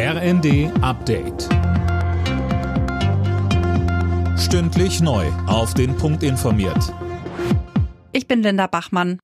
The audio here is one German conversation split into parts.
RND Update. Stündlich neu. Auf den Punkt informiert. Ich bin Linda Bachmann.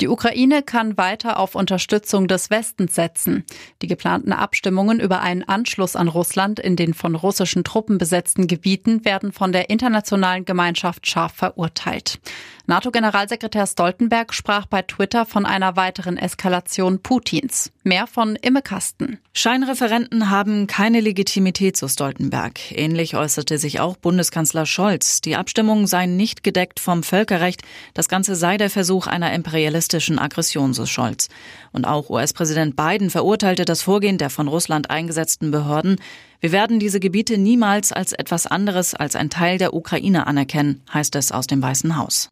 Die Ukraine kann weiter auf Unterstützung des Westens setzen. Die geplanten Abstimmungen über einen Anschluss an Russland in den von russischen Truppen besetzten Gebieten werden von der internationalen Gemeinschaft scharf verurteilt. NATO-Generalsekretär Stoltenberg sprach bei Twitter von einer weiteren Eskalation Putins. Mehr von Imme Kasten. Scheinreferenten haben keine Legitimität, so Stoltenberg. Ähnlich äußerte sich auch Bundeskanzler Scholz. Die Abstimmungen seien nicht gedeckt vom Völkerrecht. Das Ganze sei der Versuch einer imperialistischen Aggression, so Scholz. Und auch US-Präsident Biden verurteilte das Vorgehen der von Russland eingesetzten Behörden. Wir werden diese Gebiete niemals als etwas anderes als ein Teil der Ukraine anerkennen, heißt es aus dem Weißen Haus.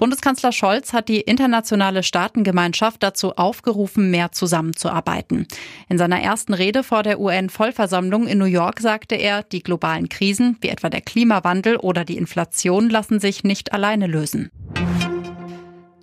Bundeskanzler Scholz hat die internationale Staatengemeinschaft dazu aufgerufen, mehr zusammenzuarbeiten. In seiner ersten Rede vor der UN-Vollversammlung in New York sagte er, die globalen Krisen, wie etwa der Klimawandel oder die Inflation, lassen sich nicht alleine lösen.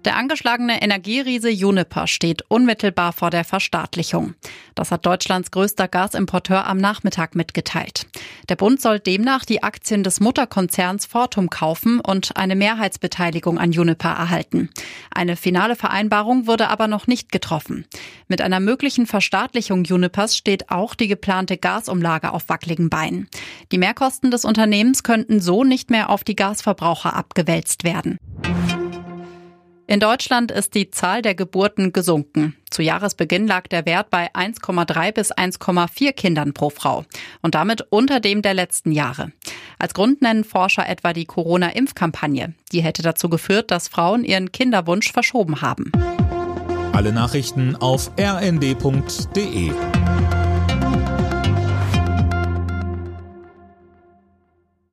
Der angeschlagene Energieriese Juniper steht unmittelbar vor der Verstaatlichung. Das hat Deutschlands größter Gasimporteur am Nachmittag mitgeteilt. Der Bund soll demnach die Aktien des Mutterkonzerns Fortum kaufen und eine Mehrheitsbeteiligung an Juniper erhalten. Eine finale Vereinbarung wurde aber noch nicht getroffen. Mit einer möglichen Verstaatlichung Junipers steht auch die geplante Gasumlage auf wackeligen Beinen. Die Mehrkosten des Unternehmens könnten so nicht mehr auf die Gasverbraucher abgewälzt werden. In Deutschland ist die Zahl der Geburten gesunken. Zu Jahresbeginn lag der Wert bei 1,3 bis 1,4 Kindern pro Frau und damit unter dem der letzten Jahre. Als Grund nennen Forscher etwa die Corona-Impfkampagne. Die hätte dazu geführt, dass Frauen ihren Kinderwunsch verschoben haben. Alle Nachrichten auf rnd.de